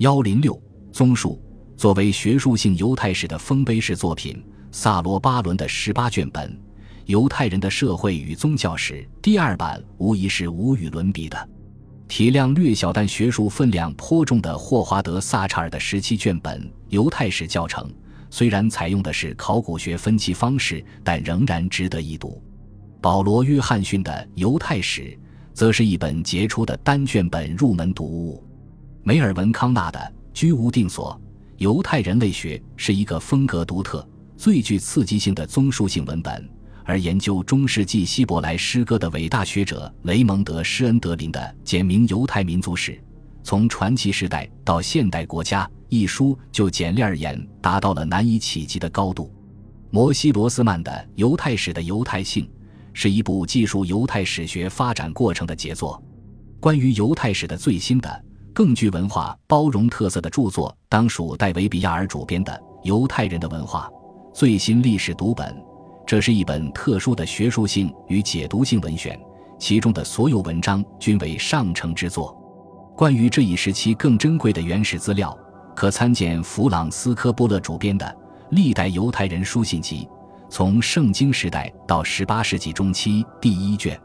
幺零六综述作为学术性犹太史的丰碑式作品，萨罗巴伦的十八卷本《犹太人的社会与宗教史》第二版无疑是无与伦比的。体量略小但学术分量颇重的霍华德·萨查尔的十七卷本《犹太史教程》，虽然采用的是考古学分析方式，但仍然值得一读。保罗·约翰逊的《犹太史》则是一本杰出的单卷本入门读物。梅尔文·康纳的《居无定所：犹太人类学》是一个风格独特、最具刺激性的综述性文本。而研究中世纪希伯来诗歌的伟大学者雷蒙德·施恩德林的《简明犹太民族史：从传奇时代到现代国家》一书，就简历而言达到了难以企及的高度。摩西·罗斯曼的《犹太史的犹太性》是一部记述犹太史学发展过程的杰作。关于犹太史的最新的。更具文化包容特色的著作，当属戴维·比亚尔主编的《犹太人的文化》最新历史读本。这是一本特殊的学术性与解读性文选，其中的所有文章均为上乘之作。关于这一时期更珍贵的原始资料，可参见弗朗斯科波勒主编的《历代犹太人书信集：从圣经时代到十八世纪中期》第一卷。